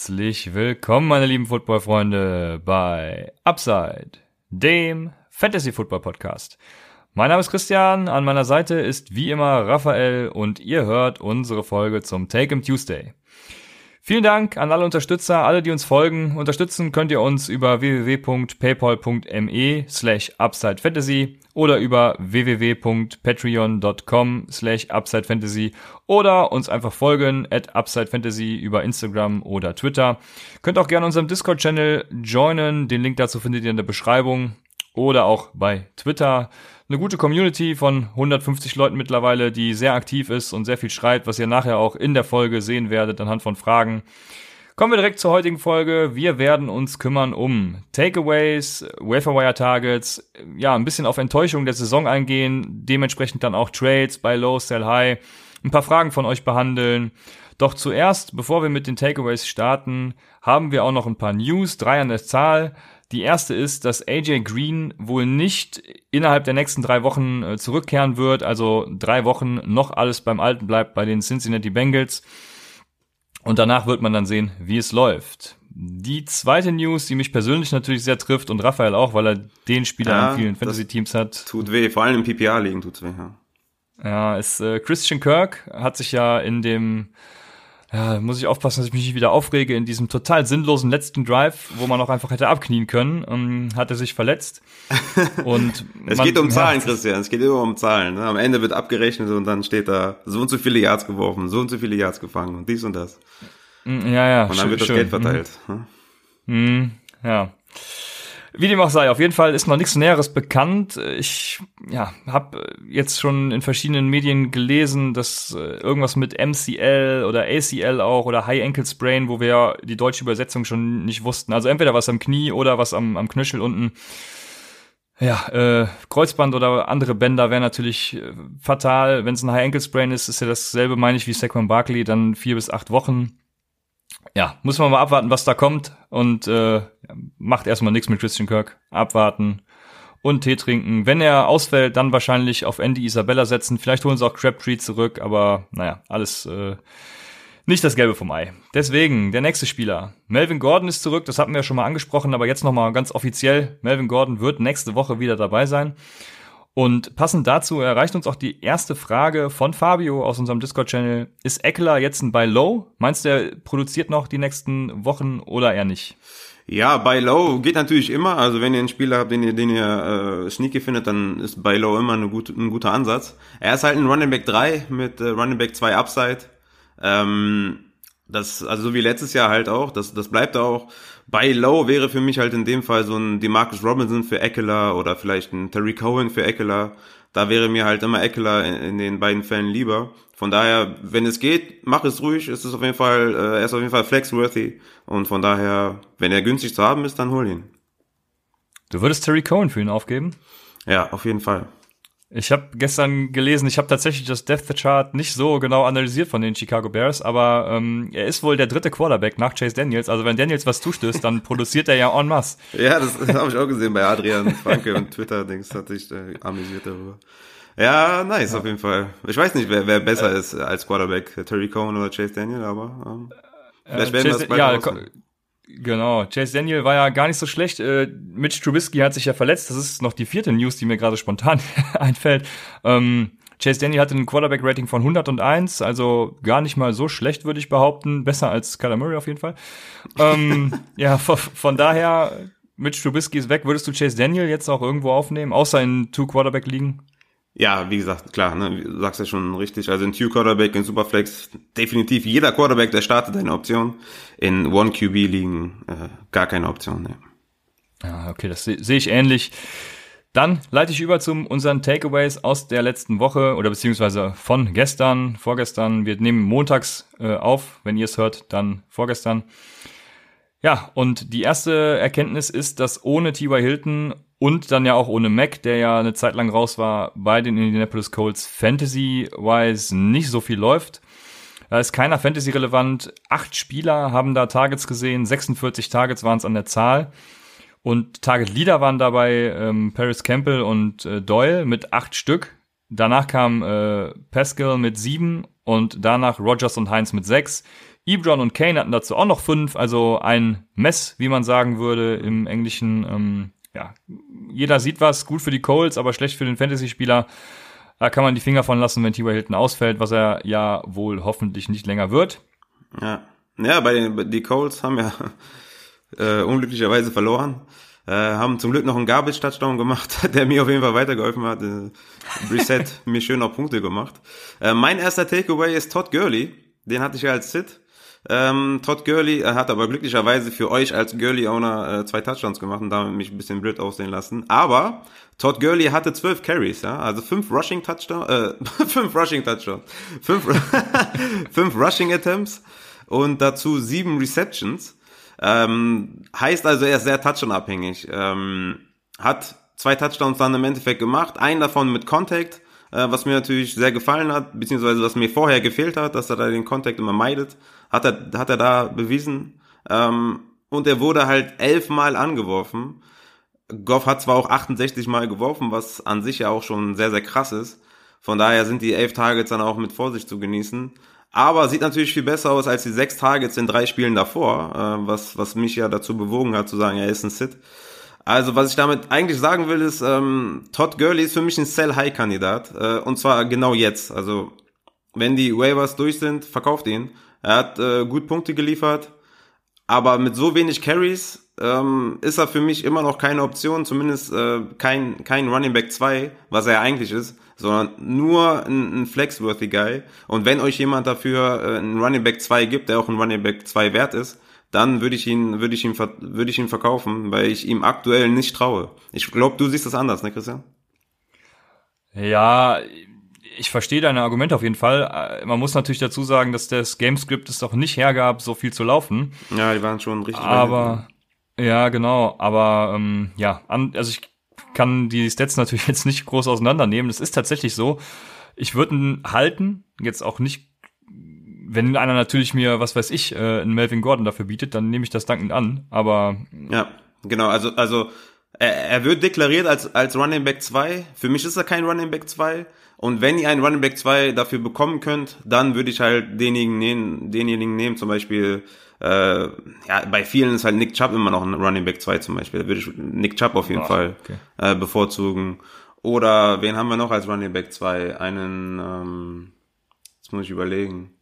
Herzlich willkommen, meine lieben Football-Freunde, bei Upside, dem Fantasy-Football-Podcast. Mein Name ist Christian, an meiner Seite ist wie immer Raphael und ihr hört unsere Folge zum Take 'em Tuesday. Vielen Dank an alle Unterstützer, alle, die uns folgen. Unterstützen könnt ihr uns über www.paypal.me slash UpsideFantasy oder über www.patreon.com slash UpsideFantasy oder uns einfach folgen at UpsideFantasy über Instagram oder Twitter. Könnt auch gerne unserem Discord-Channel joinen. Den Link dazu findet ihr in der Beschreibung oder auch bei Twitter eine gute Community von 150 Leuten mittlerweile, die sehr aktiv ist und sehr viel schreibt, was ihr nachher auch in der Folge sehen werdet anhand von Fragen. Kommen wir direkt zur heutigen Folge. Wir werden uns kümmern um Takeaways, Waferwire Targets, ja, ein bisschen auf Enttäuschung der Saison eingehen, dementsprechend dann auch Trades bei Low, Sell High, ein paar Fragen von euch behandeln. Doch zuerst, bevor wir mit den Takeaways starten, haben wir auch noch ein paar News, drei an der Zahl. Die erste ist, dass AJ Green wohl nicht innerhalb der nächsten drei Wochen äh, zurückkehren wird, also drei Wochen noch alles beim Alten bleibt bei den Cincinnati Bengals. Und danach wird man dann sehen, wie es läuft. Die zweite News, die mich persönlich natürlich sehr trifft und Raphael auch, weil er den Spieler Ja, in vielen Fantasy-Teams hat. Tut weh, vor allem im PPA-Ligen tut's weh, ja. Ja, ist äh, Christian Kirk hat sich ja in dem ja, muss ich aufpassen, dass ich mich nicht wieder aufrege, in diesem total sinnlosen letzten Drive, wo man auch einfach hätte abknien können, ähm, hat er sich verletzt. Und Es man- geht um Zahlen, ja, Christian, es geht immer um Zahlen. Ne? Am Ende wird abgerechnet und dann steht da so und so viele Yards geworfen, so und so viele Yards gefangen und dies und das. Ja, ja. Und dann schön- wird das schön. Geld verteilt. ne? Mhm, ja. Wie dem auch sei, auf jeden Fall ist noch nichts Näheres bekannt. Ich ja, habe jetzt schon in verschiedenen Medien gelesen, dass äh, irgendwas mit MCL oder ACL auch oder High Ankle Sprain, wo wir die deutsche Übersetzung schon nicht wussten. Also entweder was am Knie oder was am, am Knöchel unten. Ja, äh, Kreuzband oder andere Bänder wäre natürlich äh, fatal. Wenn es ein High Ankle Sprain ist, ist ja dasselbe, meine ich, wie Saquon Barkley, dann vier bis acht Wochen ja, muss man mal abwarten, was da kommt und äh, macht erstmal nichts mit Christian Kirk. Abwarten und Tee trinken. Wenn er ausfällt, dann wahrscheinlich auf Andy Isabella setzen. Vielleicht holen sie auch Crabtree zurück, aber naja, alles äh, nicht das Gelbe vom Ei. Deswegen, der nächste Spieler. Melvin Gordon ist zurück, das hatten wir ja schon mal angesprochen, aber jetzt nochmal ganz offiziell. Melvin Gordon wird nächste Woche wieder dabei sein. Und passend dazu erreicht uns auch die erste Frage von Fabio aus unserem Discord-Channel. Ist Eckler jetzt ein Buy Low? Meinst du, er produziert noch die nächsten Wochen oder eher nicht? Ja, Buy Low geht natürlich immer. Also wenn ihr einen Spieler habt, den ihr, den ihr äh, sneaky findet, dann ist Buy Low immer eine gute, ein guter Ansatz. Er ist halt ein Running Back 3 mit äh, Running Back 2 Upside. Ähm, das, also so wie letztes Jahr halt auch, das, das bleibt auch. Buy Low wäre für mich halt in dem Fall so ein Demarcus Robinson für Eckler oder vielleicht ein Terry Cohen für Eckler. Da wäre mir halt immer Eckler in, in den beiden Fällen lieber. Von daher, wenn es geht, mach es ruhig. Es ist auf jeden Fall, äh, er ist auf jeden Fall flexworthy. Und von daher, wenn er günstig zu haben ist, dann hol ihn. Du würdest Terry Cohen für ihn aufgeben? Ja, auf jeden Fall. Ich habe gestern gelesen, ich habe tatsächlich das Depth Chart nicht so genau analysiert von den Chicago Bears, aber ähm, er ist wohl der dritte Quarterback nach Chase Daniels. Also wenn Daniels was zustößt, dann produziert er ja en masse. Ja, das habe ich auch gesehen bei Adrian Franke und Twitter-Dings, hat sich äh, amüsiert darüber. Ja, nice, auf jeden Fall. Ich weiß nicht, wer, wer besser ist als Quarterback, Terry Cohen oder Chase Daniel, aber ähm, vielleicht werden wir das Chase, bald ja, genau. Chase Daniel war ja gar nicht so schlecht. Äh, Mitch Trubisky hat sich ja verletzt. Das ist noch die vierte News, die mir gerade spontan einfällt. Ähm, Chase Daniel hatte ein Quarterback-Rating von 101, also gar nicht mal so schlecht, würde ich behaupten. Besser als Kyler Murray auf jeden Fall. ähm, ja, von, von daher, Mitch Trubisky ist weg. Würdest du Chase Daniel jetzt auch irgendwo aufnehmen, außer in Two-Quarterback-Ligen? Ja, wie gesagt, klar, ne, du sagst ja schon richtig. Also in Two-Quarterback, in Superflex, definitiv jeder Quarterback, der startet, eine Option. In One-QB-Ligen äh, gar keine Option. Ne. Ja, okay, das se- sehe ich ähnlich. Dann leite ich über zu unseren Takeaways aus der letzten Woche oder beziehungsweise von gestern, vorgestern. Wir nehmen montags äh, auf. Wenn ihr es hört, dann vorgestern. Ja, und die erste Erkenntnis ist, dass ohne T.Y. Hilton und dann ja auch ohne Mac, der ja eine Zeit lang raus war, bei den Indianapolis Colts Fantasy-wise nicht so viel läuft. Da ist keiner Fantasy-relevant. Acht Spieler haben da Targets gesehen, 46 Targets waren es an der Zahl. Und Target Leader waren dabei ähm, Paris Campbell und äh, Doyle mit acht Stück. Danach kam äh, Pascal mit sieben und danach Rogers und Heinz mit sechs. Ebron und Kane hatten dazu auch noch fünf, also ein Mess, wie man sagen würde im Englischen. Ähm, ja, jeder sieht was, gut für die Colts, aber schlecht für den Fantasy-Spieler. Da kann man die Finger von lassen, wenn T.Y. Hilton ausfällt, was er ja wohl hoffentlich nicht länger wird. Ja, ja bei den die Colts haben ja äh, unglücklicherweise verloren. Äh, haben zum Glück noch einen Garbage-Touchdown gemacht, der mir auf jeden Fall weitergeholfen hat. Äh, Reset mir schön auf Punkte gemacht. Äh, mein erster Takeaway ist Todd Gurley. Den hatte ich ja als Sit. Ähm, Todd Gurley äh, hat aber glücklicherweise für euch als Gurley-Owner äh, zwei Touchdowns gemacht und damit mich ein bisschen blöd aussehen lassen. Aber Todd Gurley hatte zwölf Carries, ja, also fünf Rushing Touchdowns, äh, fünf Rushing Touchdowns, fünf, fünf Rushing Attempts und dazu sieben Receptions. Ähm, heißt also, er ist sehr touchdown-abhängig. Ähm, hat zwei Touchdowns dann im Endeffekt gemacht, einen davon mit Contact, äh, was mir natürlich sehr gefallen hat, beziehungsweise was mir vorher gefehlt hat, dass er da den Contact immer meidet hat er, hat er da bewiesen. Ähm, und er wurde halt elfmal angeworfen. Goff hat zwar auch 68 Mal geworfen, was an sich ja auch schon sehr, sehr krass ist. Von daher sind die elf Targets dann auch mit Vorsicht zu genießen. Aber sieht natürlich viel besser aus als die sechs Targets in drei Spielen davor, äh, was, was mich ja dazu bewogen hat zu sagen, er ist ein Sit. Also was ich damit eigentlich sagen will, ist, ähm, Todd Gurley ist für mich ein Sell-High-Kandidat. Äh, und zwar genau jetzt. Also wenn die Waivers durch sind, verkauft ihn. Er hat äh, gut Punkte geliefert, aber mit so wenig Carries ähm, ist er für mich immer noch keine Option, zumindest äh, kein, kein Running Back 2, was er eigentlich ist, sondern nur ein, ein Flexworthy Guy. Und wenn euch jemand dafür äh, einen Running Back 2 gibt, der auch ein Running Back 2 wert ist, dann würde ich ihn, würde ich ihn, würde ich ihn verkaufen, weil ich ihm aktuell nicht traue. Ich glaube, du siehst das anders, ne, Christian? Ja, ich verstehe deine Argumente auf jeden Fall. Äh, man muss natürlich dazu sagen, dass das Gamescript es doch nicht hergab, so viel zu laufen. Ja, die waren schon richtig. Aber ja, genau. Aber ähm, ja, an, also ich kann die Stats natürlich jetzt nicht groß auseinandernehmen. Das ist tatsächlich so. Ich würde ihn halten, jetzt auch nicht. Wenn einer natürlich mir, was weiß ich, äh, einen Melvin Gordon dafür bietet, dann nehme ich das dankend an. Aber ja, genau. Also also er, er wird deklariert als als Running Back 2. Für mich ist er kein Running Back 2. Und wenn ihr einen Running Back 2 dafür bekommen könnt, dann würde ich halt denjenigen nehmen, denjenigen nehmen, zum Beispiel, äh, ja, bei vielen ist halt Nick Chubb immer noch ein Running Back 2 zum Beispiel. Da würde ich Nick Chubb auf jeden oh, Fall okay. äh, bevorzugen. Oder wen haben wir noch als Running Back 2? Einen, ähm, jetzt muss ich überlegen.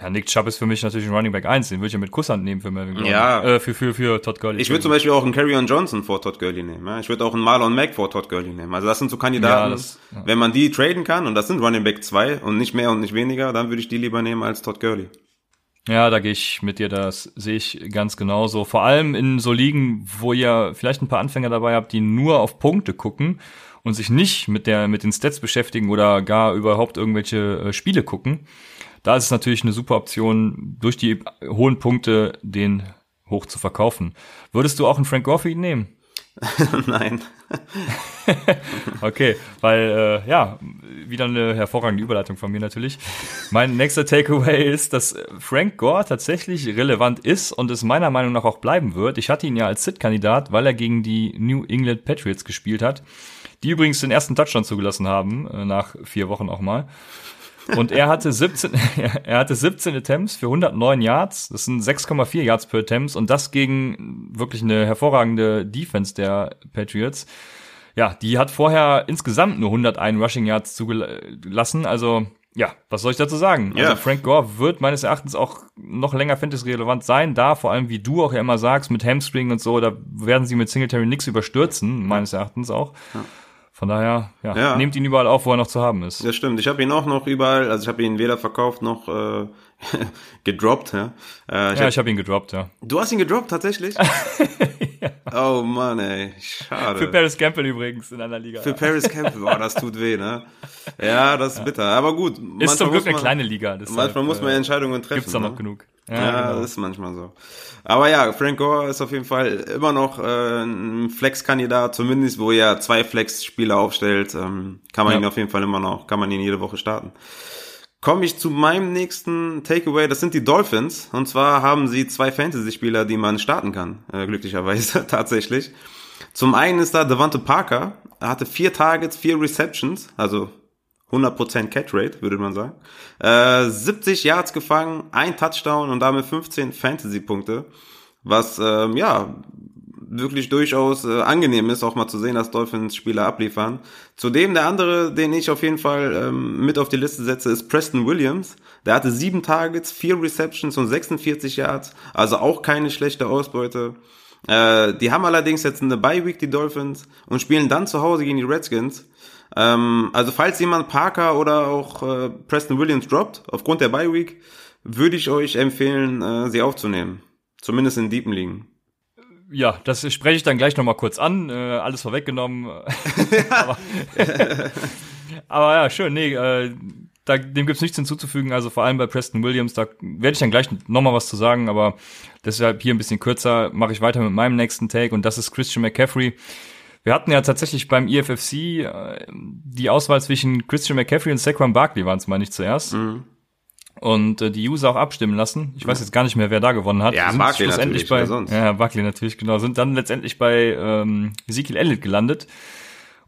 Ja, Nick Chubb ist für mich natürlich ein Running Back 1, den würde ich ja mit Kusshand nehmen für Melvin Gordon. Ja. Äh, für, für, für Todd Gurley. Ich würde zum Beispiel auch einen Carrion Johnson vor Todd Gurley nehmen. Ja? Ich würde auch einen Marlon Mack vor Todd Gurley nehmen. Also das sind so Kandidaten, ja, das, ja. wenn man die traden kann, und das sind Running Back 2 und nicht mehr und nicht weniger, dann würde ich die lieber nehmen als Todd Gurley. Ja, da gehe ich mit dir, das sehe ich ganz genauso. Vor allem in so Ligen, wo ihr vielleicht ein paar Anfänger dabei habt, die nur auf Punkte gucken und sich nicht mit der mit den Stats beschäftigen oder gar überhaupt irgendwelche äh, Spiele gucken da ist es natürlich eine super Option, durch die hohen Punkte den hoch zu verkaufen. Würdest du auch einen Frank Gore nehmen? Nein. okay, weil äh, ja, wieder eine hervorragende Überleitung von mir natürlich. Mein nächster Takeaway ist, dass Frank Gore tatsächlich relevant ist und es meiner Meinung nach auch bleiben wird. Ich hatte ihn ja als Sit-Kandidat, weil er gegen die New England Patriots gespielt hat, die übrigens den ersten Touchdown zugelassen haben, äh, nach vier Wochen auch mal. Und er hatte 17, er hatte 17 Attempts für 109 Yards. Das sind 6,4 Yards per Attempts und das gegen wirklich eine hervorragende Defense der Patriots. Ja, die hat vorher insgesamt nur 101 Rushing Yards zugelassen. Also, ja, was soll ich dazu sagen? Ja. Also Frank Gore wird meines Erachtens auch noch länger Fantasy-relevant sein, da vor allem, wie du auch ja immer sagst, mit Hamstring und so, da werden sie mit Singletary nix überstürzen, meines Erachtens auch. Ja. Von daher, ja, ja, nehmt ihn überall auf, wo er noch zu haben ist. Ja, stimmt. Ich habe ihn auch noch überall, also ich habe ihn weder verkauft noch äh, gedroppt. Ja, äh, ich ja, hab, ich habe ihn gedroppt, ja. Du hast ihn gedroppt, tatsächlich? ja. Oh Mann, ey, schade. Für Paris Campbell übrigens in einer Liga. Für Paris Campbell, boah, das tut weh, ne? Ja, das ist ja. bitter. Aber gut. Ist zum Glück eine kleine Liga. Manchmal halt, muss man äh, Entscheidungen treffen. Gibt's da noch ne? genug. Ja, ja genau. das ist manchmal so. Aber ja, Frank Gore ist auf jeden Fall immer noch äh, ein Flex-Kandidat, zumindest wo er zwei Flex-Spieler aufstellt, ähm, kann man ja. ihn auf jeden Fall immer noch, kann man ihn jede Woche starten. Komme ich zu meinem nächsten Takeaway, das sind die Dolphins. Und zwar haben sie zwei Fantasy-Spieler, die man starten kann, äh, glücklicherweise tatsächlich. Zum einen ist da Devante Parker, er hatte vier Targets, vier Receptions, also 100% Catch-Rate, würde man sagen. Äh, 70 Yards gefangen, ein Touchdown und damit 15 Fantasy-Punkte. Was, ähm, ja, wirklich durchaus äh, angenehm ist, auch mal zu sehen, dass Dolphins Spieler abliefern. Zudem der andere, den ich auf jeden Fall ähm, mit auf die Liste setze, ist Preston Williams. Der hatte sieben Targets, vier Receptions und 46 Yards, also auch keine schlechte Ausbeute. Äh, die haben allerdings jetzt eine Bye Week, die Dolphins, und spielen dann zu Hause gegen die Redskins. Ähm, also falls jemand Parker oder auch äh, Preston Williams droppt, aufgrund der Bye Week, würde ich euch empfehlen, äh, sie aufzunehmen. Zumindest in Deepen liegen ja, das spreche ich dann gleich nochmal kurz an. Äh, alles vorweggenommen. aber, aber, ja, schön. Nee, äh, da, dem gibt's nichts hinzuzufügen. Also vor allem bei Preston Williams, da werde ich dann gleich nochmal was zu sagen. Aber deshalb hier ein bisschen kürzer mache ich weiter mit meinem nächsten Take. Und das ist Christian McCaffrey. Wir hatten ja tatsächlich beim EFFC äh, die Auswahl zwischen Christian McCaffrey und Saquon Barkley waren es mal nicht zuerst. Mhm und äh, die User auch abstimmen lassen. Ich weiß jetzt gar nicht mehr, wer da gewonnen hat. Ja, Barkley natürlich, bei, sonst? Ja, Barkley natürlich, genau. Sind dann letztendlich bei ähm, Ezekiel Elliott gelandet.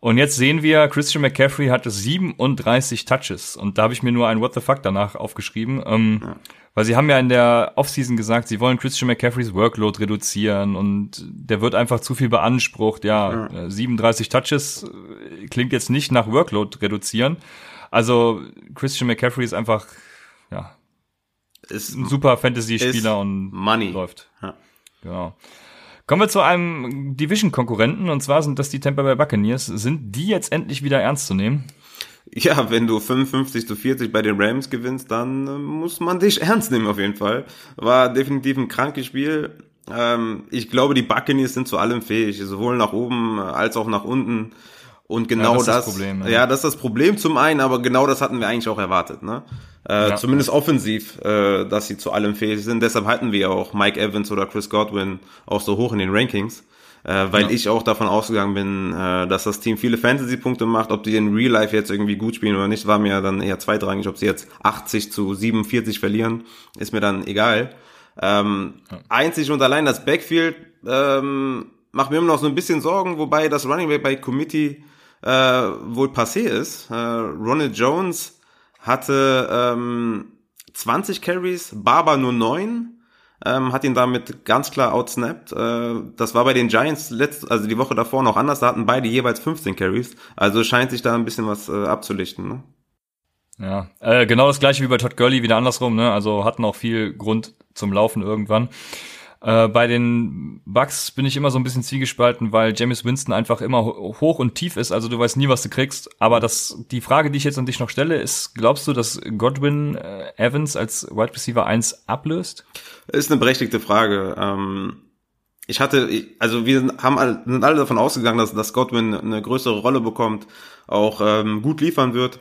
Und jetzt sehen wir, Christian McCaffrey hatte 37 Touches. Und da habe ich mir nur ein What the fuck danach aufgeschrieben. Ähm, ja. Weil sie haben ja in der Offseason gesagt, sie wollen Christian McCaffreys Workload reduzieren und der wird einfach zu viel beansprucht. Ja, ja. 37 Touches äh, klingt jetzt nicht nach Workload reduzieren. Also Christian McCaffrey ist einfach ja, ist ein super Fantasy-Spieler und Money. läuft. Ja. Genau. Kommen wir zu einem Division-Konkurrenten und zwar sind das die Tampa Bay Buccaneers. Sind die jetzt endlich wieder ernst zu nehmen? Ja, wenn du 55 zu 40 bei den Rams gewinnst, dann äh, muss man dich ernst nehmen auf jeden Fall. War definitiv ein krankes Spiel. Ähm, ich glaube, die Buccaneers sind zu allem fähig, sowohl nach oben als auch nach unten. Und genau ja, das, das, das Problem, ja. ja. das ist das Problem zum einen, aber genau das hatten wir eigentlich auch erwartet, ne? Äh, ja. Zumindest offensiv, äh, dass sie zu allem fähig sind. Deshalb halten wir auch Mike Evans oder Chris Godwin auch so hoch in den Rankings, äh, weil ja. ich auch davon ausgegangen bin, äh, dass das Team viele Fantasy-Punkte macht. Ob die in Real Life jetzt irgendwie gut spielen oder nicht, war mir dann eher zweitrangig. Ob sie jetzt 80 zu 47 verlieren, ist mir dann egal. Ähm, ja. Einzig und allein das Backfield ähm, macht mir immer noch so ein bisschen Sorgen, wobei das Running Back bei Committee äh, wohl passé ist. Äh, Ronald Jones hatte ähm, 20 Carries, Barber nur 9. Ähm, hat ihn damit ganz klar outsnapped. Äh, das war bei den Giants letzt, also die Woche davor noch anders. Da hatten beide jeweils 15 Carries. Also scheint sich da ein bisschen was äh, abzulichten. Ne? Ja, äh, genau das gleiche wie bei Todd Gurley, wieder andersrum. Ne? Also hatten auch viel Grund zum Laufen irgendwann. Äh, bei den Bugs bin ich immer so ein bisschen zwiegespalten, weil James Winston einfach immer hoch und tief ist. Also du weißt nie, was du kriegst. Aber das, die Frage, die ich jetzt an dich noch stelle, ist, glaubst du, dass Godwin äh, Evans als Wide Receiver 1 ablöst? Ist eine berechtigte Frage. Ähm ich hatte, also wir haben alle, sind alle davon ausgegangen, dass, dass Godwin eine größere Rolle bekommt, auch ähm, gut liefern wird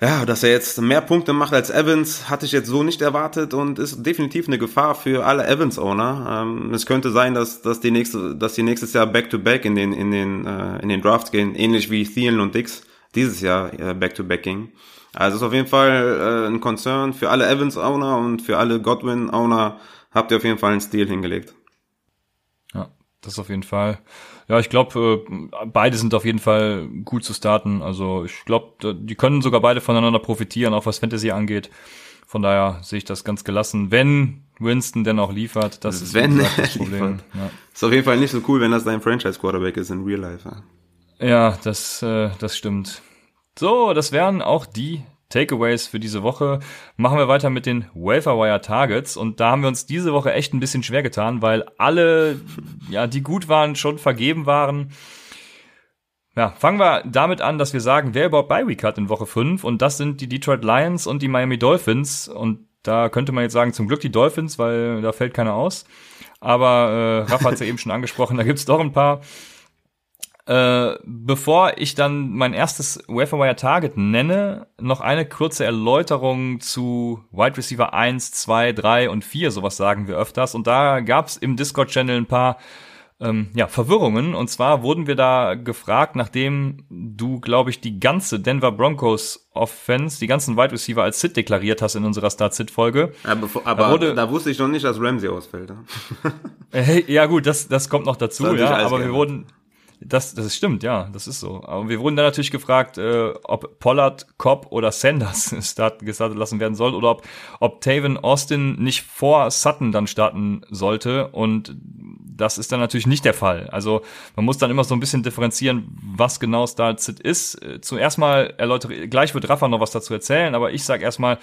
ja, dass er jetzt mehr Punkte macht als Evans, hatte ich jetzt so nicht erwartet und ist definitiv eine Gefahr für alle Evans-Owner. Ähm, es könnte sein, dass, dass die nächste, dass die nächstes Jahr Back-to-Back -back in den, in den, äh, in den Drafts gehen, ähnlich wie Thielen und Dix dieses Jahr äh, Back-to-Back ging. Also ist auf jeden Fall äh, ein Concern für alle Evans-Owner und für alle Godwin-Owner habt ihr auf jeden Fall einen Stil hingelegt. Ja, das auf jeden Fall. Ja, ich glaube, äh, beide sind auf jeden Fall gut zu starten. Also ich glaube, die können sogar beide voneinander profitieren, auch was Fantasy angeht. Von daher sehe ich das ganz gelassen. Wenn Winston denn auch liefert, das ist wenn das Problem. Ja. Ist auf jeden Fall nicht so cool, wenn das dein Franchise-Quarterback ist in Real Life. Ja, das, äh, das stimmt. So, das wären auch die Takeaways für diese Woche. Machen wir weiter mit den Waferwire Targets und da haben wir uns diese Woche echt ein bisschen schwer getan, weil alle, ja, die gut waren, schon vergeben waren. Ja, fangen wir damit an, dass wir sagen, wer überhaupt bei Week hat in Woche 5 und das sind die Detroit Lions und die Miami Dolphins und da könnte man jetzt sagen, zum Glück die Dolphins, weil da fällt keiner aus. Aber äh, Rafa hat es ja eben schon angesprochen, da gibt's doch ein paar. Äh, bevor ich dann mein erstes Waferwire Target nenne, noch eine kurze Erläuterung zu Wide Receiver 1, 2, 3 und 4, sowas sagen wir öfters. Und da gab's im Discord-Channel ein paar ähm, ja, Verwirrungen. Und zwar wurden wir da gefragt, nachdem du, glaube ich, die ganze Denver Broncos Offense, die ganzen Wide Receiver als Sit deklariert hast in unserer Start-Sit-Folge. Ja, aber da, wurde, da, wusste ich noch nicht, dass Ramsey ausfällt. ja gut, das, das kommt noch dazu, ja. Aber wir wurden, Das, das stimmt, ja, das ist so. Aber wir wurden dann natürlich gefragt, äh, ob Pollard, Cobb oder Sanders start, gestartet lassen werden soll oder ob, ob Taven Austin nicht vor Sutton dann starten sollte. Und das ist dann natürlich nicht der Fall. Also man muss dann immer so ein bisschen differenzieren, was genau Start-Sit ist. Äh, zuerst mal erläutere, gleich wird Rafa noch was dazu erzählen, aber ich sage erstmal,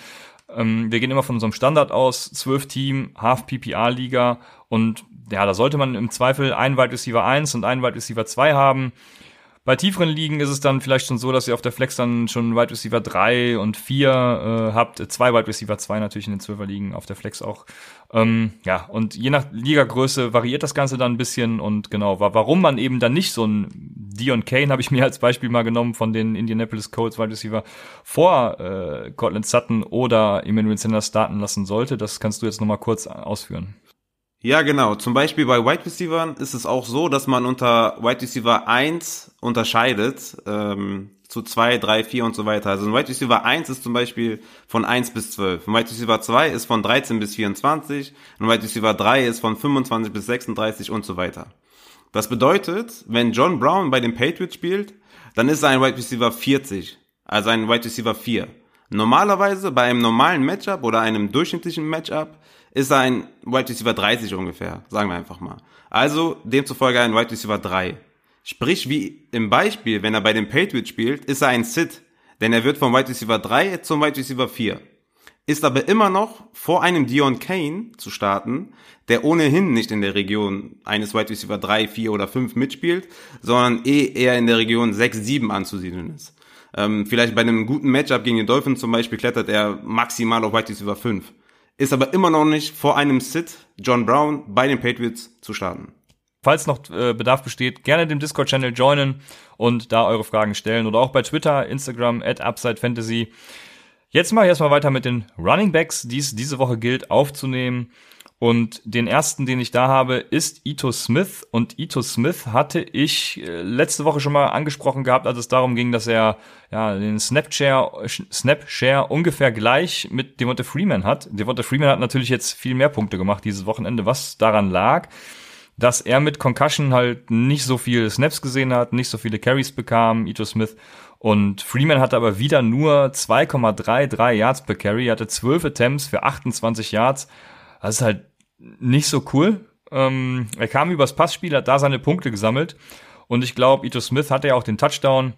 ähm, wir gehen immer von unserem Standard aus, zwölf Team, Half PPR Liga und ja, da sollte man im Zweifel einen Wide Receiver 1 und einen Wide Receiver 2 haben. Bei tieferen Ligen ist es dann vielleicht schon so, dass ihr auf der Flex dann schon Wide Receiver 3 und 4 äh, habt. Zwei Wide Receiver 2 natürlich in den 12er Ligen, auf der Flex auch. Ähm, ja, und je nach Ligagröße variiert das Ganze dann ein bisschen. Und genau, warum man eben dann nicht so ein Dion Kane, habe ich mir als Beispiel mal genommen, von den Indianapolis Colts Wide Receiver vor äh, Cortland Sutton oder Emmanuel Sanders starten lassen sollte, das kannst du jetzt nochmal kurz ausführen. Ja, genau. Zum Beispiel bei Wide Receivers ist es auch so, dass man unter Wide Receiver 1 unterscheidet ähm, zu 2, 3, 4 und so weiter. Also ein Wide Receiver 1 ist zum Beispiel von 1 bis 12. Ein Wide Receiver 2 ist von 13 bis 24. Ein Wide Receiver 3 ist von 25 bis 36 und so weiter. Das bedeutet, wenn John Brown bei den Patriots spielt, dann ist er ein Wide Receiver 40, also ein Wide Receiver 4. Normalerweise bei einem normalen Matchup oder einem durchschnittlichen Matchup ist er ein Wide Receiver 30 ungefähr, sagen wir einfach mal. Also demzufolge ein Wide Receiver 3. Sprich, wie im Beispiel, wenn er bei den Patriots spielt, ist er ein Sit, denn er wird vom Wide Receiver 3 zum Wide Receiver 4. Ist aber immer noch vor einem Dion Kane zu starten, der ohnehin nicht in der Region eines Wide Receiver 3, 4 oder 5 mitspielt, sondern eh eher in der Region 6, 7 anzusiedeln ist. Ähm, vielleicht bei einem guten Matchup gegen den Dolphins zum Beispiel klettert er maximal auf Wide Receiver 5 ist aber immer noch nicht vor einem Sit John Brown bei den Patriots zu starten. Falls noch äh, Bedarf besteht, gerne dem Discord-Channel joinen und da eure Fragen stellen oder auch bei Twitter, Instagram, at UpsideFantasy. Jetzt mache ich erstmal weiter mit den Running Backs, die es diese Woche gilt aufzunehmen. Und den ersten, den ich da habe, ist Ito Smith. Und Ito Smith hatte ich äh, letzte Woche schon mal angesprochen gehabt, als es darum ging, dass er ja den Snapshare, Snapshare ungefähr gleich mit Devonta Freeman hat. Devonta Freeman hat natürlich jetzt viel mehr Punkte gemacht dieses Wochenende, was daran lag, dass er mit Concussion halt nicht so viele Snaps gesehen hat, nicht so viele Carries bekam, Ito Smith. Und Freeman hatte aber wieder nur 2,33 Yards per Carry, er hatte 12 Attempts für 28 Yards das ist halt nicht so cool. Ähm, er kam übers Passspiel, hat da seine Punkte gesammelt. Und ich glaube, Ito Smith hatte ja auch den Touchdown.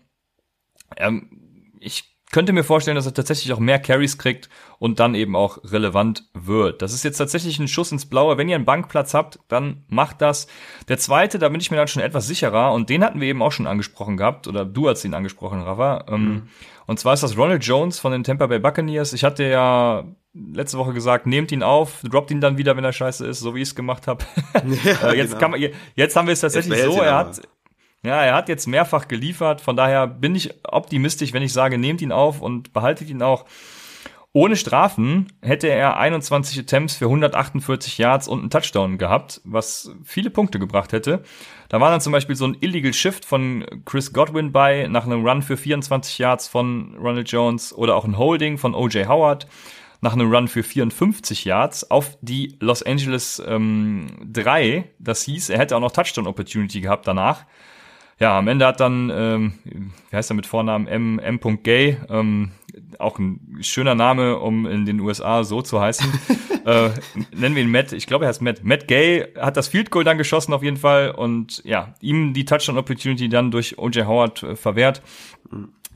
Ähm, ich könnte mir vorstellen, dass er tatsächlich auch mehr Carries kriegt und dann eben auch relevant wird. Das ist jetzt tatsächlich ein Schuss ins Blaue. Wenn ihr einen Bankplatz habt, dann macht das. Der zweite, da bin ich mir dann schon etwas sicherer und den hatten wir eben auch schon angesprochen gehabt oder du hast ihn angesprochen, Rafa. Ähm, mhm. Und zwar ist das Ronald Jones von den Tampa Bay Buccaneers. Ich hatte ja letzte Woche gesagt, nehmt ihn auf, droppt ihn dann wieder, wenn er scheiße ist, so wie ich es gemacht habe. Ja, äh, jetzt, genau. man, jetzt haben wir es tatsächlich so, er hat, ja, er hat jetzt mehrfach geliefert, von daher bin ich optimistisch, wenn ich sage, nehmt ihn auf und behaltet ihn auch. Ohne Strafen hätte er 21 Attempts für 148 Yards und einen Touchdown gehabt, was viele Punkte gebracht hätte. Da war dann zum Beispiel so ein Illegal Shift von Chris Godwin bei, nach einem Run für 24 Yards von Ronald Jones oder auch ein Holding von OJ Howard nach einem Run für 54 Yards auf die Los Angeles ähm, 3. Das hieß, er hätte auch noch Touchdown Opportunity gehabt danach. Ja, am Ende hat dann, ähm, wie heißt er mit Vornamen, M. M. Gay, ähm, auch ein schöner Name, um in den USA so zu heißen. äh, nennen wir ihn Matt, ich glaube, er heißt Matt. Matt Gay hat das Field Goal dann geschossen auf jeden Fall und ja, ihm die Touchdown Opportunity dann durch O.J. Howard äh, verwehrt.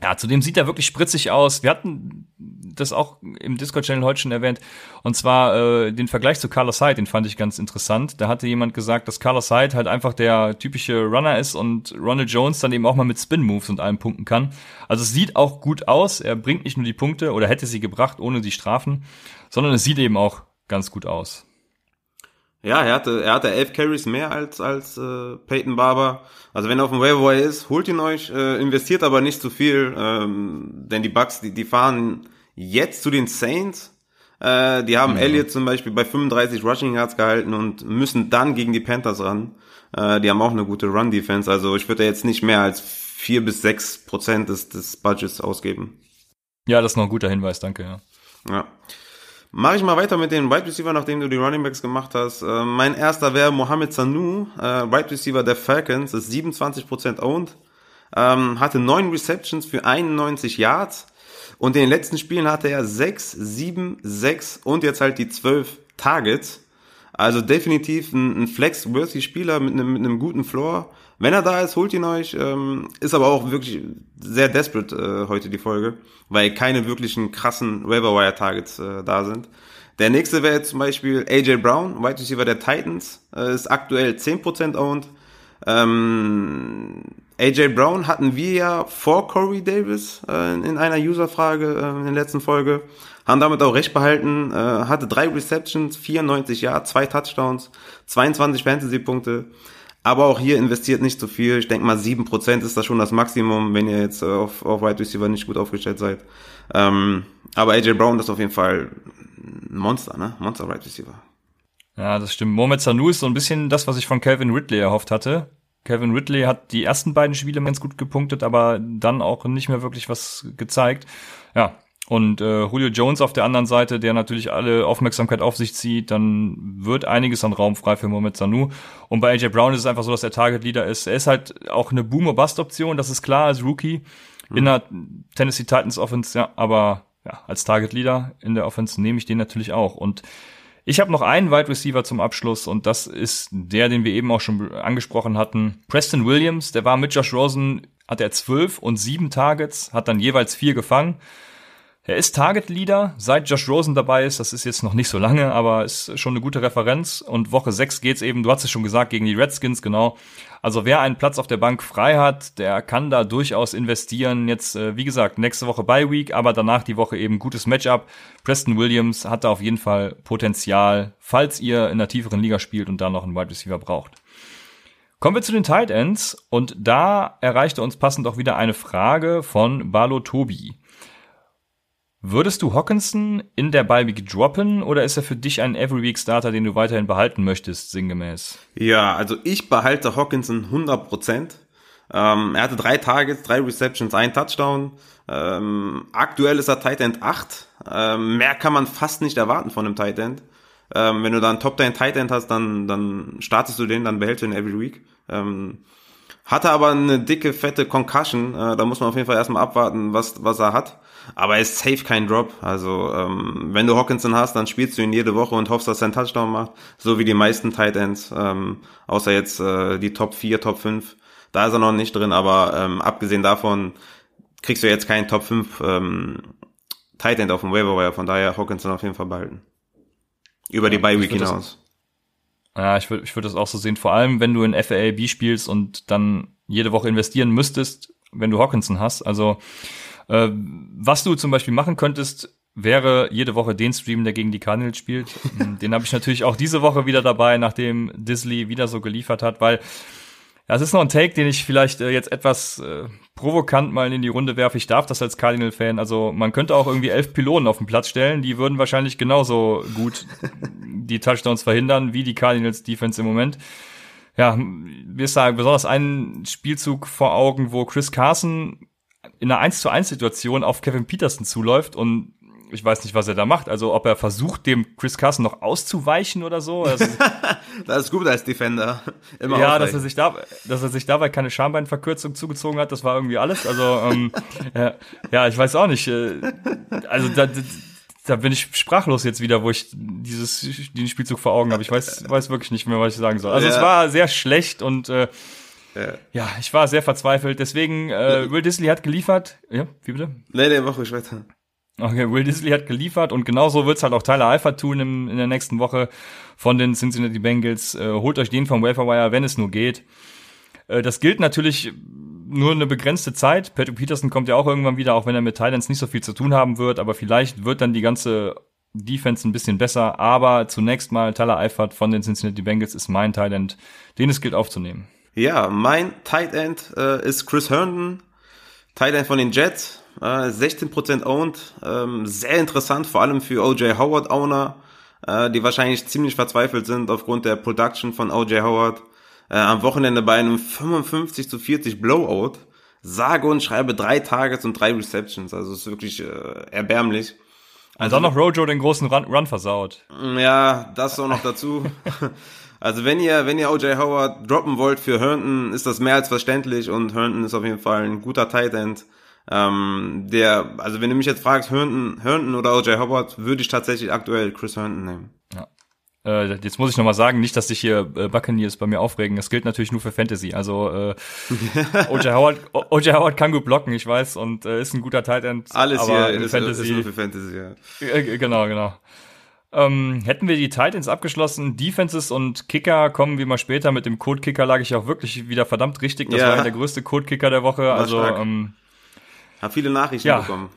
Ja, zudem sieht er wirklich spritzig aus. Wir hatten das auch im Discord-Channel heute schon erwähnt. Und zwar äh, den Vergleich zu Carlos Hyde, den fand ich ganz interessant. Da hatte jemand gesagt, dass Carlos Hyde halt einfach der typische Runner ist und Ronald Jones dann eben auch mal mit Spin-Moves und allem punkten kann. Also es sieht auch gut aus. Er bringt nicht nur die Punkte oder hätte sie gebracht ohne die Strafen, sondern es sieht eben auch ganz gut aus. Ja, er hatte, er hatte elf Carries mehr als, als äh, Peyton Barber. Also wenn er auf dem Waiver ist, holt ihn euch, äh, investiert aber nicht zu viel, ähm, denn die Bucks, die, die fahren jetzt zu den Saints. Äh, die haben mhm. Elliott zum Beispiel bei 35 Rushing Yards gehalten und müssen dann gegen die Panthers ran. Äh, die haben auch eine gute Run-Defense. Also ich würde jetzt nicht mehr als vier bis sechs Prozent des, des Budgets ausgeben. Ja, das ist noch ein guter Hinweis, danke. Ja. ja. Mache ich mal weiter mit den Wide Receiver, nachdem du die Running Backs gemacht hast. Äh, mein erster wäre Mohamed Sanu, äh, Wide Receiver der Falcons, ist 27% owned, ähm, hatte neun Receptions für 91 Yards und in den letzten Spielen hatte er 6, 7, 6 und jetzt halt die 12 Targets. Also definitiv ein, ein flex-worthy Spieler mit einem, mit einem guten Floor. Wenn er da ist, holt ihn euch. Ähm, ist aber auch wirklich sehr desperate äh, heute die Folge, weil keine wirklichen krassen Waiver Targets äh, da sind. Der nächste wäre jetzt zum Beispiel AJ Brown, Wide Receiver der Titans, äh, ist aktuell 10% owned. Ähm, AJ Brown hatten wir ja vor Corey Davis äh, in einer Userfrage äh, in der letzten Folge. Haben damit auch recht behalten. Äh, hatte drei Receptions, 94 Yards, zwei Touchdowns, 22 Fantasy-Punkte. Aber auch hier investiert nicht so viel. Ich denke mal, 7% ist das schon das Maximum, wenn ihr jetzt auf, auf Wide Receiver nicht gut aufgestellt seid. Ähm, aber AJ Brown ist auf jeden Fall ein Monster, ne? Monster Wide Receiver. Ja, das stimmt. Mohamed Sanu ist so ein bisschen das, was ich von Calvin Ridley erhofft hatte. Kevin Ridley hat die ersten beiden Spiele ganz gut gepunktet, aber dann auch nicht mehr wirklich was gezeigt. Ja, und äh, Julio Jones auf der anderen Seite, der natürlich alle Aufmerksamkeit auf sich zieht, dann wird einiges an Raum frei für Mohamed Sanu. Und bei AJ Brown ist es einfach so, dass er Target Leader ist. Er ist halt auch eine Boom-or-Bust-Option, das ist klar als Rookie mhm. in der Tennessee Titans Offense, ja, aber ja, als Target Leader in der Offense nehme ich den natürlich auch. Und ich habe noch einen Wide Receiver zum Abschluss und das ist der, den wir eben auch schon angesprochen hatten. Preston Williams, der war mit Josh Rosen, hat er zwölf und sieben Targets, hat dann jeweils vier gefangen. Er ist Target Leader, seit Josh Rosen dabei ist. Das ist jetzt noch nicht so lange, aber ist schon eine gute Referenz. Und Woche 6 geht's eben, du hast es schon gesagt, gegen die Redskins, genau. Also wer einen Platz auf der Bank frei hat, der kann da durchaus investieren. Jetzt, äh, wie gesagt, nächste Woche Bye Week, aber danach die Woche eben gutes Matchup. Preston Williams hat da auf jeden Fall Potenzial, falls ihr in der tieferen Liga spielt und da noch einen Wide Receiver braucht. Kommen wir zu den Tight Ends und da erreichte uns passend auch wieder eine Frage von Balo Tobi. Würdest du Hawkinson in der Bye-Week droppen oder ist er für dich ein Every-Week-Starter, den du weiterhin behalten möchtest, sinngemäß? Ja, also ich behalte Hawkinson 100%. Ähm, er hatte drei Targets, drei Receptions, ein Touchdown. Ähm, aktuell ist er Tight End 8. Ähm, mehr kann man fast nicht erwarten von einem Tight End. Ähm, wenn du da einen Top 10 Tight End hast, dann, dann startest du den, dann behältst du ihn every week. Ähm, hatte aber eine dicke, fette Concussion. Äh, da muss man auf jeden Fall erstmal abwarten, was, was er hat. Aber er ist safe kein Drop. Also ähm, wenn du Hawkinson hast, dann spielst du ihn jede Woche und hoffst, dass er einen Touchdown macht. So wie die meisten Tight Ends. Ähm, außer jetzt äh, die Top 4, Top 5. Da ist er noch nicht drin, aber ähm, abgesehen davon kriegst du jetzt keinen Top 5 ähm, Tight End auf dem Waiver Wire. Von daher Hawkinson auf jeden Fall behalten. Über die Bye Week hinaus. Ja, ich würde ich würd das auch so sehen. Vor allem, wenn du in FALB spielst und dann jede Woche investieren müsstest, wenn du Hawkinson hast. Also äh, was du zum Beispiel machen könntest, wäre jede Woche den Stream, der gegen die Cardinals spielt. den habe ich natürlich auch diese Woche wieder dabei, nachdem Disley wieder so geliefert hat, weil es ist noch ein Take, den ich vielleicht äh, jetzt etwas äh, provokant mal in die Runde werfe. Ich darf das als Cardinal-Fan. Also man könnte auch irgendwie elf Pylonen auf den Platz stellen. Die würden wahrscheinlich genauso gut die Touchdowns verhindern wie die Cardinals Defense im Moment. Ja, wir sagen besonders einen Spielzug vor Augen, wo Chris Carson in einer 1 zu 1 Situation auf Kevin Peterson zuläuft und ich weiß nicht, was er da macht. Also ob er versucht, dem Chris Carson noch auszuweichen oder so. Also, das ist gut als Defender. Immer ja, dass er sich da, dass er sich dabei keine Schambeinverkürzung zugezogen hat, das war irgendwie alles. Also ähm, ja, ja, ich weiß auch nicht. Äh, also da, da bin ich sprachlos jetzt wieder, wo ich dieses den Spielzug vor Augen habe. Ich weiß, weiß wirklich nicht mehr, was ich sagen soll. Also ja. es war sehr schlecht und äh, ja. ja, ich war sehr verzweifelt. Deswegen, äh, Will Disley hat geliefert. Ja, wie bitte? Nee, nee, mach ruhig weiter. Okay, Will Disley hat geliefert und genauso wird's halt auch Tyler Alpha tun im, in der nächsten Woche von den Cincinnati Bengals. Äh, holt euch den vom Waferwire, wenn es nur geht. Äh, das gilt natürlich nur eine begrenzte Zeit. Patrick Peterson kommt ja auch irgendwann wieder, auch wenn er mit Titans nicht so viel zu tun haben wird, aber vielleicht wird dann die ganze Defense ein bisschen besser. Aber zunächst mal Tyler Eifert von den Cincinnati Bengals ist mein Tight den es gilt aufzunehmen. Ja, mein Tight End äh, ist Chris Herndon, Tight End von den Jets, äh, 16% owned, ähm, sehr interessant, vor allem für OJ Howard Owner, äh, die wahrscheinlich ziemlich verzweifelt sind aufgrund der Production von OJ Howard. Äh, am Wochenende bei einem 55 zu 40 Blowout, sage und schreibe drei Targets und drei Receptions, also ist wirklich äh, erbärmlich. Also dann noch Rojo den großen Run, Run versaut. Ja, das auch noch dazu. Also wenn ihr, wenn ihr OJ Howard droppen wollt für Herndon, ist das mehr als verständlich und Herndon ist auf jeden Fall ein guter Tight End. Ähm, der, also wenn du mich jetzt fragst, Herndon, Herndon oder OJ Howard, würde ich tatsächlich aktuell Chris Herndon nehmen. Ja. Äh, jetzt muss ich nochmal sagen, nicht, dass sich hier äh, Buccaneers bei mir aufregen. Das gilt natürlich nur für Fantasy. Also äh, OJ Howard, OJ Howard kann gut blocken, ich weiß, und äh, ist ein guter Tight End. Alles hier ist, Fantasy, ist nur für Fantasy, ja. Äh, genau, genau. Ähm, hätten wir die Titans abgeschlossen, Defenses und Kicker kommen wie mal später. Mit dem Code-Kicker lag ich auch wirklich wieder verdammt richtig. Das ja. war der größte Code-Kicker der Woche. War also ähm, hab viele Nachrichten ja. bekommen.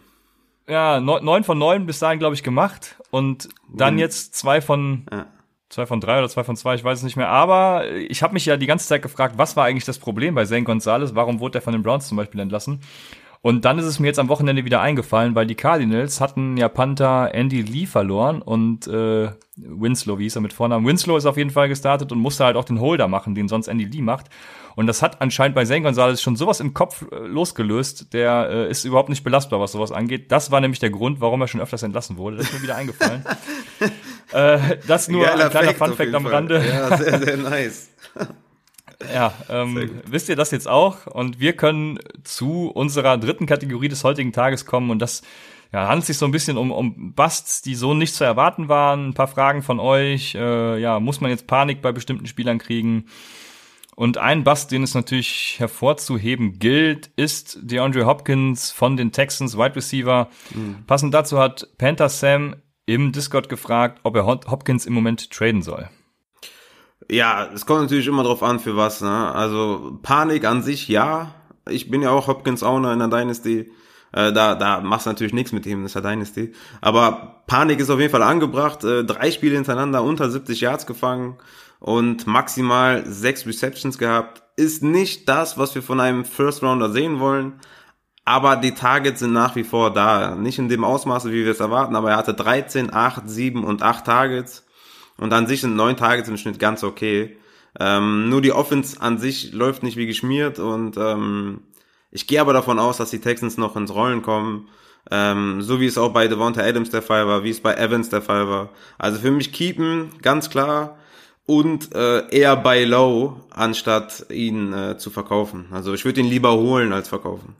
Ja, neun von neun bis dahin, glaube ich, gemacht. Und dann mhm. jetzt zwei von ja. zwei von drei oder zwei von zwei, ich weiß es nicht mehr. Aber ich habe mich ja die ganze Zeit gefragt, was war eigentlich das Problem bei Zane Gonzalez? Warum wurde er von den Browns zum Beispiel entlassen? Und dann ist es mir jetzt am Wochenende wieder eingefallen, weil die Cardinals hatten ja Panther Andy Lee verloren und äh, Winslow, wie hieß er mit Vornamen? Winslow ist auf jeden Fall gestartet und musste halt auch den Holder machen, den sonst Andy Lee macht. Und das hat anscheinend bei Zane Gonzalez schon sowas im Kopf äh, losgelöst, der äh, ist überhaupt nicht belastbar, was sowas angeht. Das war nämlich der Grund, warum er schon öfters entlassen wurde. Das ist mir wieder eingefallen. äh, das nur Geiler ein kleiner Funfact am Rande. Ja, sehr, sehr nice. Ja, ähm, wisst ihr das jetzt auch? Und wir können zu unserer dritten Kategorie des heutigen Tages kommen und das ja, handelt sich so ein bisschen um, um Busts, die so nicht zu erwarten waren. Ein paar Fragen von euch. Äh, ja, muss man jetzt Panik bei bestimmten Spielern kriegen? Und ein Bust, den es natürlich hervorzuheben gilt, ist DeAndre Hopkins von den Texans, Wide Receiver. Mhm. Passend dazu hat Panther Sam im Discord gefragt, ob er Hopkins im Moment traden soll. Ja, es kommt natürlich immer drauf an, für was. Ne? Also Panik an sich, ja. Ich bin ja auch Hopkins Owner in der Dynasty. Äh, da, da machst du natürlich nichts mit ihm, das ist ja Dynasty. Aber Panik ist auf jeden Fall angebracht. Äh, drei Spiele hintereinander unter 70 Yards gefangen und maximal sechs Receptions gehabt. Ist nicht das, was wir von einem First Rounder sehen wollen. Aber die Targets sind nach wie vor da. Nicht in dem Ausmaße, wie wir es erwarten, aber er hatte 13, 8, 7 und 8 Targets. Und an sich sind neun Targets im Schnitt ganz okay. Ähm, nur die Offense an sich läuft nicht wie geschmiert und ähm, ich gehe aber davon aus, dass die Texans noch ins Rollen kommen. Ähm, so wie es auch bei Devonta Adams der Fall war, wie es bei Evans der Fall war. Also für mich keepen, ganz klar. Und äh, eher bei Low, anstatt ihn äh, zu verkaufen. Also ich würde ihn lieber holen als verkaufen.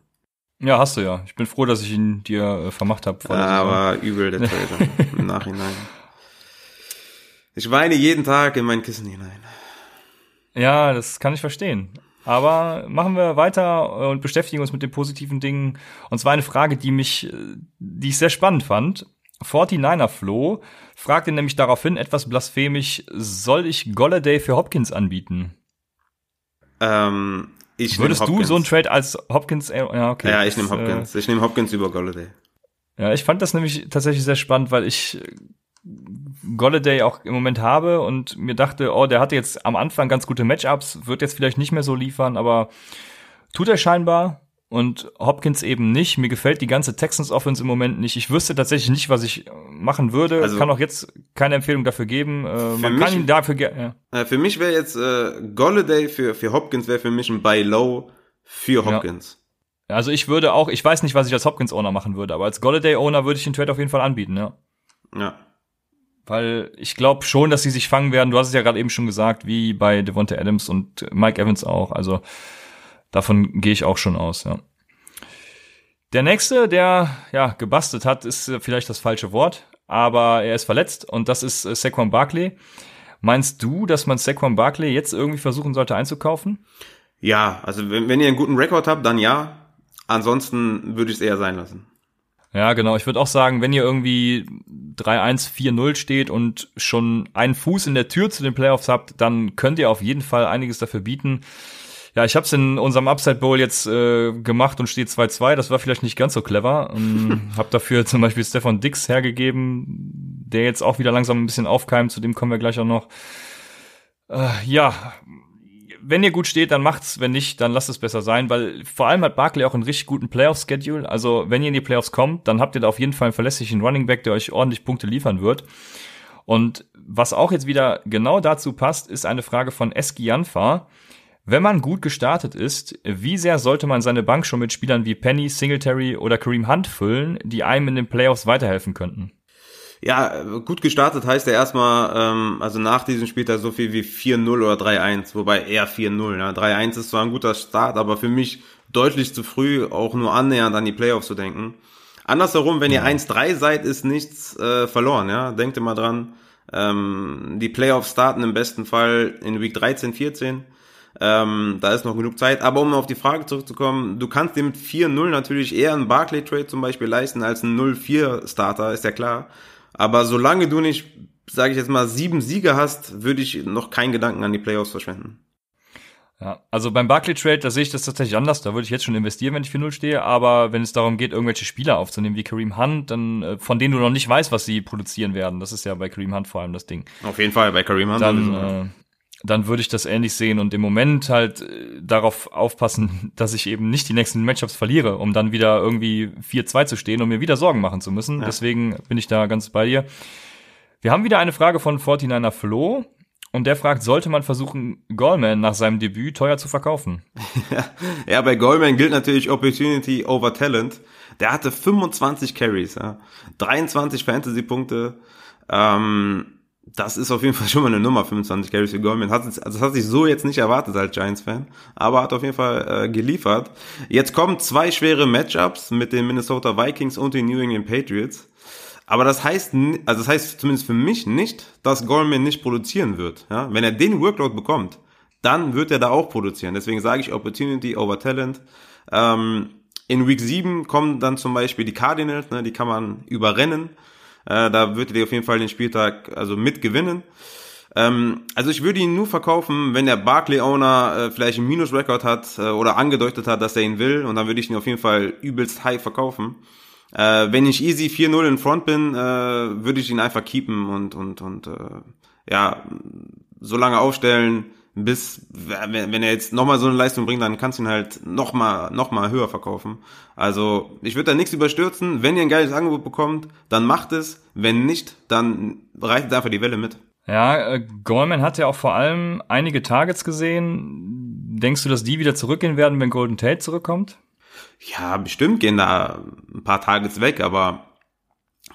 Ja, hast du ja. Ich bin froh, dass ich ihn dir äh, vermacht habe. Ja, aber übel der Trade im Nachhinein. Ich weine jeden Tag in mein Kissen hinein. Ja, das kann ich verstehen. Aber machen wir weiter und beschäftigen uns mit den positiven Dingen. Und zwar eine Frage, die mich, die ich sehr spannend fand. 49er Flo fragte nämlich daraufhin etwas blasphemisch, soll ich Golladay für Hopkins anbieten? Ähm, ich Würdest du so einen Trade als Hopkins, äh, ja, okay. Ja, ich nehme Hopkins. Äh, ich nehme Hopkins über Golladay. Ja, ich fand das nämlich tatsächlich sehr spannend, weil ich Golladay auch im Moment habe und mir dachte, oh, der hatte jetzt am Anfang ganz gute Matchups, wird jetzt vielleicht nicht mehr so liefern, aber tut er scheinbar und Hopkins eben nicht. Mir gefällt die ganze Texans Offense im Moment nicht. Ich wüsste tatsächlich nicht, was ich machen würde. Also, kann auch jetzt keine Empfehlung dafür geben. Äh, man mich, kann ihn dafür ja. Äh, für mich wäre jetzt äh, Golladay für für Hopkins wäre für mich ein Buy Low für Hopkins. Ja. Also ich würde auch, ich weiß nicht, was ich als Hopkins Owner machen würde, aber als Golladay Owner würde ich den Trade auf jeden Fall anbieten, ja. Ja. Weil ich glaube schon, dass sie sich fangen werden. Du hast es ja gerade eben schon gesagt, wie bei Devonta Adams und Mike Evans auch. Also davon gehe ich auch schon aus, ja. Der nächste, der ja gebastelt hat, ist vielleicht das falsche Wort, aber er ist verletzt und das ist äh, Saquon Barkley. Meinst du, dass man Saquon Barkley jetzt irgendwie versuchen sollte einzukaufen? Ja, also wenn, wenn ihr einen guten Rekord habt, dann ja. Ansonsten würde ich es eher sein lassen. Ja, genau. Ich würde auch sagen, wenn ihr irgendwie 3-1, 4-0 steht und schon einen Fuß in der Tür zu den Playoffs habt, dann könnt ihr auf jeden Fall einiges dafür bieten. Ja, ich habe es in unserem Upside Bowl jetzt äh, gemacht und steht 2-2. Das war vielleicht nicht ganz so clever. Ähm, hab dafür zum Beispiel Stefan Dix hergegeben, der jetzt auch wieder langsam ein bisschen aufkeimt. Zu dem kommen wir gleich auch noch. Äh, ja, wenn ihr gut steht, dann macht's. Wenn nicht, dann lasst es besser sein, weil vor allem hat Barkley auch einen richtig guten Playoff-Schedule. Also wenn ihr in die Playoffs kommt, dann habt ihr da auf jeden Fall einen verlässlichen Running Back, der euch ordentlich Punkte liefern wird. Und was auch jetzt wieder genau dazu passt, ist eine Frage von Eski Janfa. Wenn man gut gestartet ist, wie sehr sollte man seine Bank schon mit Spielern wie Penny, Singletary oder Kareem Hunt füllen, die einem in den Playoffs weiterhelfen könnten? Ja, gut gestartet heißt er erstmal, ähm, also nach diesem Spieltag so viel wie 4-0 oder 3-1, wobei eher 4-0. Ja. 3-1 ist zwar ein guter Start, aber für mich deutlich zu früh, auch nur annähernd an die Playoffs zu denken. Andersherum, wenn ihr 1-3 seid, ist nichts äh, verloren. Ja, Denkt immer dran, ähm, die Playoffs starten im besten Fall in Week 13, 14. Ähm, da ist noch genug Zeit. Aber um auf die Frage zurückzukommen, du kannst dir mit 4-0 natürlich eher einen Barclay-Trade zum Beispiel leisten als einen 0-4-Starter, ist ja klar. Aber solange du nicht, sage ich jetzt mal, sieben Siege hast, würde ich noch keinen Gedanken an die Playoffs verschwenden. Ja, also beim Barclay Trade, da sehe ich das tatsächlich anders. Da würde ich jetzt schon investieren, wenn ich 4-0 stehe. Aber wenn es darum geht, irgendwelche Spieler aufzunehmen, wie Kareem Hunt, dann, äh, von denen du noch nicht weißt, was sie produzieren werden. Das ist ja bei Kareem Hunt vor allem das Ding. Auf jeden Fall, bei Kareem Hunt. Dann, äh, dann würde ich das ähnlich sehen und im Moment halt äh, darauf aufpassen, dass ich eben nicht die nächsten Matchups verliere, um dann wieder irgendwie 4-2 zu stehen und mir wieder Sorgen machen zu müssen. Ja. Deswegen bin ich da ganz bei dir. Wir haben wieder eine Frage von 49er Flo. Und der fragt, sollte man versuchen, Goldman nach seinem Debüt teuer zu verkaufen? ja, bei Goldman gilt natürlich Opportunity over Talent. Der hatte 25 Carries, ja. 23 Fantasy-Punkte. Ähm, das ist auf jeden Fall schon mal eine Nummer, 25 Carries für Goldman. Also das hat sich so jetzt nicht erwartet als Giants-Fan, aber hat auf jeden Fall äh, geliefert. Jetzt kommen zwei schwere Matchups mit den Minnesota Vikings und den New England Patriots. Aber das heißt, also das heißt zumindest für mich nicht, dass Goldman nicht produzieren wird. Ja? Wenn er den Workload bekommt, dann wird er da auch produzieren. Deswegen sage ich Opportunity over Talent. Ähm, in Week 7 kommen dann zum Beispiel die Cardinals, ne, die kann man überrennen. Äh, da wird er auf jeden Fall den Spieltag also mitgewinnen. Ähm, also ich würde ihn nur verkaufen, wenn der Barclay-Owner äh, vielleicht einen Minus-Record hat äh, oder angedeutet hat, dass er ihn will. Und dann würde ich ihn auf jeden Fall übelst high verkaufen. Äh, wenn ich easy 4-0 in Front bin, äh, würde ich ihn einfach keepen und, und, und äh, ja, so lange aufstellen, bis, wenn er jetzt nochmal so eine Leistung bringt, dann kannst du ihn halt nochmal noch mal höher verkaufen. Also ich würde da nichts überstürzen. Wenn ihr ein geiles Angebot bekommt, dann macht es. Wenn nicht, dann reitet einfach die Welle mit. Ja, äh, Goldman hat ja auch vor allem einige Targets gesehen. Denkst du, dass die wieder zurückgehen werden, wenn Golden Tate zurückkommt? Ja, bestimmt gehen da ein paar Targets weg, aber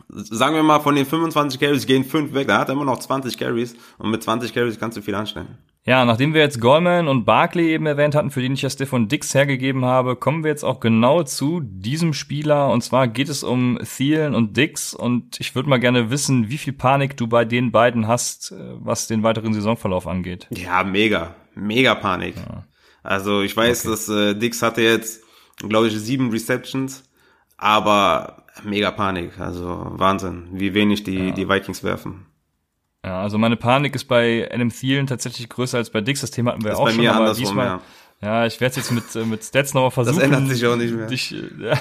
sagen wir mal, von den 25 Carries gehen fünf weg, da hat er immer noch 20 Carries und mit 20 Carries kannst du viel anstellen. Ja, nachdem wir jetzt Goldman und Barkley eben erwähnt hatten, für den ich ja Stefan Dix hergegeben habe, kommen wir jetzt auch genau zu diesem Spieler. Und zwar geht es um Thielen und Dix. Und ich würde mal gerne wissen, wie viel Panik du bei den beiden hast, äh, was den weiteren Saisonverlauf angeht. Ja, mega. Mega Panik. Ja. Also ich weiß, okay. dass äh, Dix hatte jetzt glaube ich, sieben Receptions, aber mega Panik, also Wahnsinn, wie wenig die, ja. die Vikings werfen. Ja, also meine Panik ist bei Adam Thielen tatsächlich größer als bei Dix, das Thema hatten wir das auch bei schon, mir aber diesmal, ja. Ja, ich werde es jetzt mit, äh, mit Stats nochmal versuchen. Das ändert sich auch nicht mehr. Dich, ja.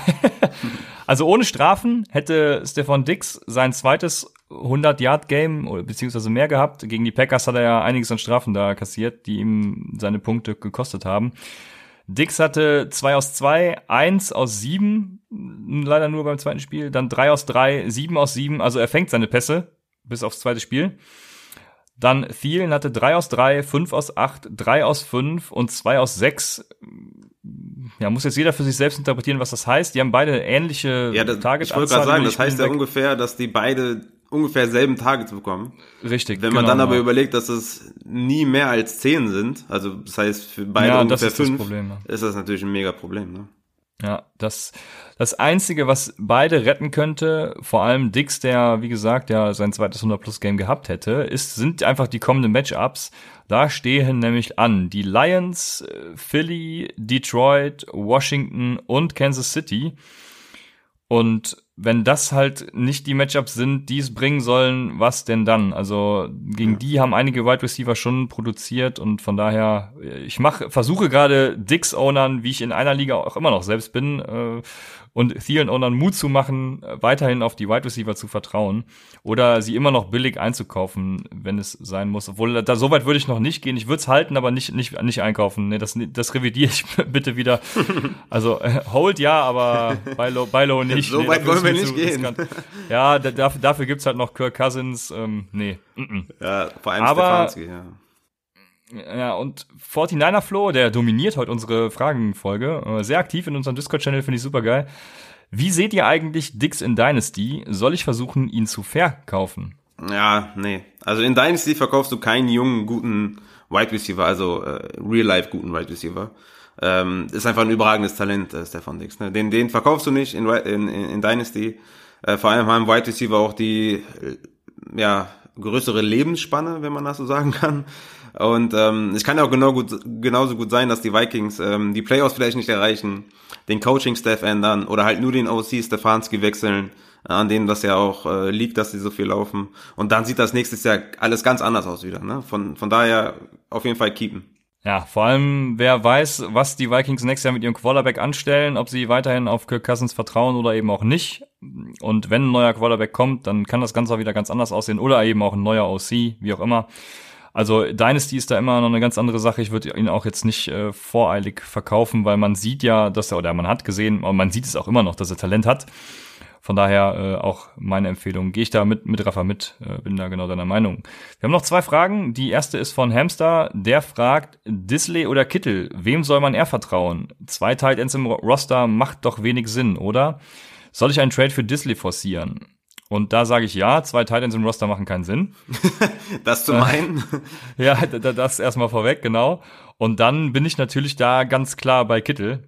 also ohne Strafen hätte Stefan Dix sein zweites 100-Yard-Game beziehungsweise mehr gehabt. Gegen die Packers hat er ja einiges an Strafen da kassiert, die ihm seine Punkte gekostet haben. Dix hatte zwei aus zwei, eins aus sieben, leider nur beim zweiten Spiel, dann drei aus drei, sieben aus sieben, also er fängt seine Pässe bis aufs zweite Spiel. Dann Thielen hatte drei aus drei, fünf aus acht, drei aus fünf und zwei aus sechs. Ja, muss jetzt jeder für sich selbst interpretieren, was das heißt. Die haben beide ähnliche ja, das, Target Ich wollte gerade sagen, das heißt ja ungefähr, dass die beide ungefähr selben Targets bekommen. Richtig. Wenn man genau, dann aber ja. überlegt, dass es nie mehr als zehn sind, also das heißt für beide ja, ungefähr ist fünf, Problem, ja. ist das natürlich ein mega Problem. Ne? Ja, das, das Einzige, was beide retten könnte, vor allem Dix, der, wie gesagt, ja sein zweites 100-Plus-Game gehabt hätte, ist, sind einfach die kommenden Matchups. Da stehen nämlich an die Lions, äh, Philly, Detroit, Washington und Kansas City. Und wenn das halt nicht die Matchups sind, die es bringen sollen, was denn dann? Also gegen ja. die haben einige Wide Receiver schon produziert und von daher, ich mache, versuche gerade Dix-Ownern, wie ich in einer Liga auch immer noch selbst bin, äh, und Thielen Ownern Mut zu machen, weiterhin auf die Wide Receiver zu vertrauen oder sie immer noch billig einzukaufen, wenn es sein muss. Obwohl, da so weit würde ich noch nicht gehen. Ich würde es halten, aber nicht, nicht, nicht einkaufen. Nee, das, das revidiere ich bitte wieder. Also, äh, hold ja, aber bei Low, bei Low nicht. so nee, weit wollen wir nicht gehen. Ja, dafür, dafür gibt's halt noch Kirk Cousins. Ähm, nee. Mm -mm. Ja, vor allem aber, Stefanski, ja. Ja, und 49er Flo, der dominiert heute unsere Fragenfolge. Äh, sehr aktiv in unserem Discord-Channel, finde ich super geil. Wie seht ihr eigentlich Dix in Dynasty? Soll ich versuchen, ihn zu verkaufen? Ja, nee. Also in Dynasty verkaufst du keinen jungen, guten Wide Receiver, also äh, real-life guten Wide Receiver. Ähm, ist einfach ein überragendes Talent, äh, Stefan Dix. Ne? Den, den verkaufst du nicht in, in, in Dynasty. Äh, vor allem haben Wide Receiver auch die äh, ja, größere Lebensspanne, wenn man das so sagen kann. Und ähm, es kann ja auch genau gut, genauso gut sein, dass die Vikings ähm, die Playoffs vielleicht nicht erreichen, den Coaching-Staff ändern oder halt nur den OC Stefanski wechseln, äh, an denen das ja auch äh, liegt, dass sie so viel laufen. Und dann sieht das nächstes Jahr alles ganz anders aus wieder. Ne? Von, von daher auf jeden Fall keepen. Ja, vor allem, wer weiß, was die Vikings nächstes Jahr mit ihrem Quarterback anstellen, ob sie weiterhin auf Kirk Cousins vertrauen oder eben auch nicht. Und wenn ein neuer Quarterback kommt, dann kann das Ganze auch wieder ganz anders aussehen oder eben auch ein neuer OC, wie auch immer. Also Dynasty ist da immer noch eine ganz andere Sache. Ich würde ihn auch jetzt nicht äh, voreilig verkaufen, weil man sieht ja, dass er, oder man hat gesehen, aber man sieht es auch immer noch, dass er Talent hat. Von daher äh, auch meine Empfehlung. Gehe ich da mit, mit Rafa mit, äh, bin da genau deiner Meinung. Wir haben noch zwei Fragen. Die erste ist von Hamster. Der fragt, Disley oder Kittel, wem soll man eher vertrauen? Zwei Tight Ends im Roster macht doch wenig Sinn, oder? Soll ich einen Trade für Disley forcieren? Und da sage ich ja, zwei Titans im Roster machen keinen Sinn. das zu meinen? ja, das erstmal vorweg, genau. Und dann bin ich natürlich da ganz klar bei Kittel.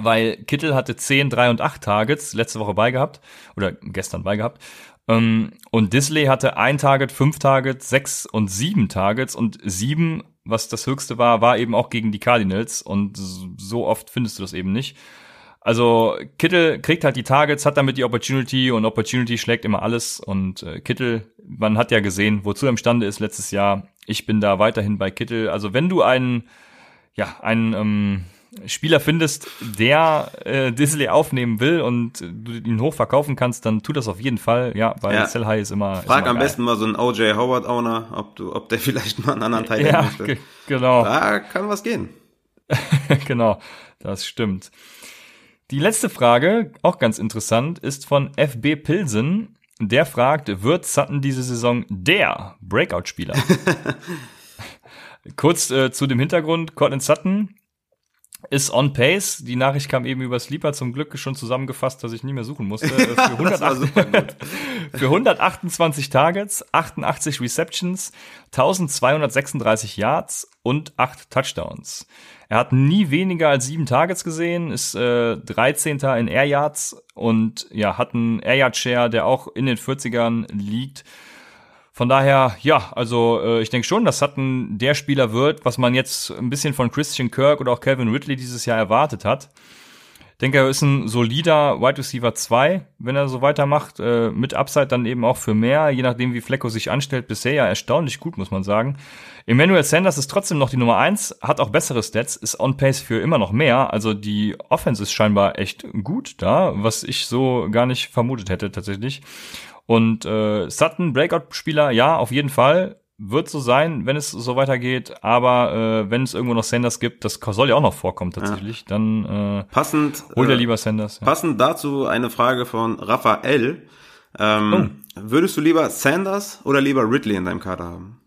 Weil Kittel hatte 10, 3 und 8 Targets letzte Woche beigehabt. Oder gestern beigehabt. Ähm, und Disley hatte ein Target, fünf Targets, sechs und sieben Targets. Und sieben, was das höchste war, war eben auch gegen die Cardinals. Und so oft findest du das eben nicht. Also Kittel kriegt halt die Targets, hat damit die Opportunity und Opportunity schlägt immer alles. Und äh, Kittel, man hat ja gesehen, wozu er imstande ist letztes Jahr. Ich bin da weiterhin bei Kittel. Also wenn du einen, ja, einen ähm, Spieler findest, der äh, Disley aufnehmen will und du ihn hochverkaufen kannst, dann tu das auf jeden Fall, ja, weil ja. Sell High ist immer. Frag ist immer am geil. besten mal so einen OJ Howard Owner, ob du, ob der vielleicht mal einen anderen Teil ja, möchte. Genau. Da kann was gehen. genau, das stimmt. Die letzte Frage, auch ganz interessant, ist von FB Pilsen. Der fragt, wird Sutton diese Saison der Breakout-Spieler? Kurz äh, zu dem Hintergrund, Cortland Sutton ist on pace. Die Nachricht kam eben über Sleeper zum Glück schon zusammengefasst, dass ich nie mehr suchen musste. Äh, für, 108, für 128 Targets, 88 Receptions, 1236 Yards und 8 Touchdowns. Er hat nie weniger als sieben Targets gesehen, ist äh, 13. in Air Yards und ja, hat einen Air Yard Share, der auch in den 40ern liegt. Von daher, ja, also äh, ich denke schon, dass Sutton der Spieler wird, was man jetzt ein bisschen von Christian Kirk oder auch Calvin Ridley dieses Jahr erwartet hat denke, er ist ein solider Wide Receiver 2, wenn er so weitermacht. Äh, mit Upside dann eben auch für mehr, je nachdem, wie Flecko sich anstellt. Bisher ja erstaunlich gut, muss man sagen. Emmanuel Sanders ist trotzdem noch die Nummer 1, hat auch bessere Stats, ist on pace für immer noch mehr. Also die Offense ist scheinbar echt gut da, was ich so gar nicht vermutet hätte tatsächlich. Und äh, Sutton, Breakout-Spieler, ja, auf jeden Fall wird so sein, wenn es so weitergeht, aber äh, wenn es irgendwo noch Sanders gibt, das soll ja auch noch vorkommen tatsächlich, ja. dann äh, passend, hol dir lieber Sanders. Ja. Passend dazu eine Frage von Raphael. Ähm, oh. Würdest du lieber Sanders oder lieber Ridley in deinem Kader haben?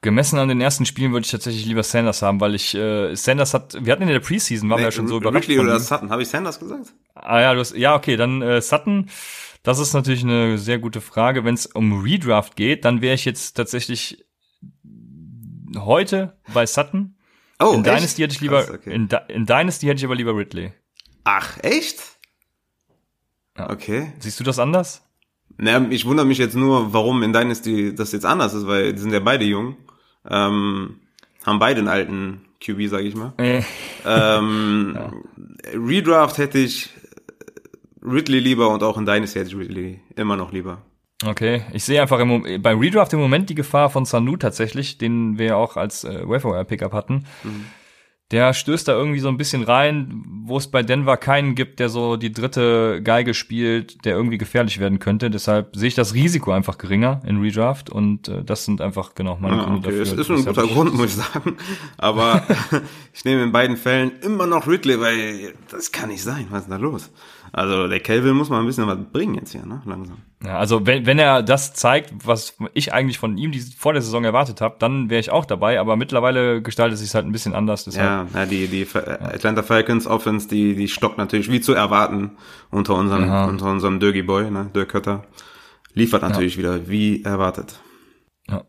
Gemessen an den ersten Spielen würde ich tatsächlich lieber Sanders haben, weil ich äh, Sanders hat, wir hatten in der Preseason, waren nee, wir ja schon so überrascht. Ridley oder Sutton, habe ich Sanders gesagt? Ah ja, du hast, ja okay, dann äh, Sutton das ist natürlich eine sehr gute Frage. Wenn es um Redraft geht, dann wäre ich jetzt tatsächlich heute bei Sutton. Oh, in echt? Dynasty hätte ich lieber, Krass, okay. in, in Dynasty hätte ich aber lieber Ridley. Ach, echt? Ja. Okay. Siehst du das anders? Naja, ich wundere mich jetzt nur, warum in Dynasty das jetzt anders ist, weil die sind ja beide jung. Ähm, haben beide einen alten QB, sag ich mal. Äh. ähm, ja. Redraft hätte ich Ridley lieber und auch in Dynasty hätte ich Ridley immer noch lieber. Okay, ich sehe einfach im, bei Redraft im Moment die Gefahr von Sanu tatsächlich, den wir auch als äh, Waiver Pickup hatten. Mhm. Der stößt da irgendwie so ein bisschen rein, wo es bei Denver keinen gibt, der so die dritte Geige spielt, der irgendwie gefährlich werden könnte. Deshalb sehe ich das Risiko einfach geringer in Redraft und äh, das sind einfach genau meine ja, Gründe okay. dafür. Das ist ein guter Grund, muss ich sagen. Aber ich nehme in beiden Fällen immer noch Ridley, weil das kann nicht sein. Was ist da los? Also der Kelvin muss mal ein bisschen was bringen jetzt hier, ne? Langsam. Ja, also wenn, wenn er das zeigt, was ich eigentlich von ihm die, vor der Saison erwartet habe, dann wäre ich auch dabei, aber mittlerweile gestaltet sich halt ein bisschen anders. Deshalb. Ja, ja, die, die Atlanta Falcons Offense, die, die stockt natürlich wie zu erwarten unter unserem, ja. unter unserem Dirty Boy, ne? Dirk Kötter. Liefert natürlich ja. wieder wie erwartet. Ja.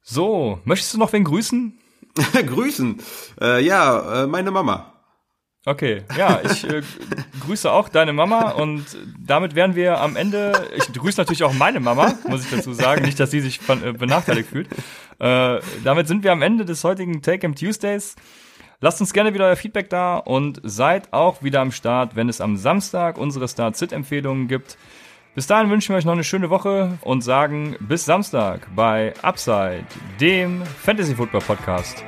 So, möchtest du noch wen grüßen? grüßen? Äh, ja, äh, meine Mama. Okay, ja, ich äh, grüße auch deine Mama und damit wären wir am Ende. Ich grüße natürlich auch meine Mama, muss ich dazu sagen, nicht, dass sie sich von, äh, benachteiligt fühlt. Äh, damit sind wir am Ende des heutigen Take Em Tuesdays. Lasst uns gerne wieder euer Feedback da und seid auch wieder am Start, wenn es am Samstag unsere Start-Sit-Empfehlungen gibt. Bis dahin wünschen wir euch noch eine schöne Woche und sagen bis Samstag bei Upside, dem Fantasy Football Podcast.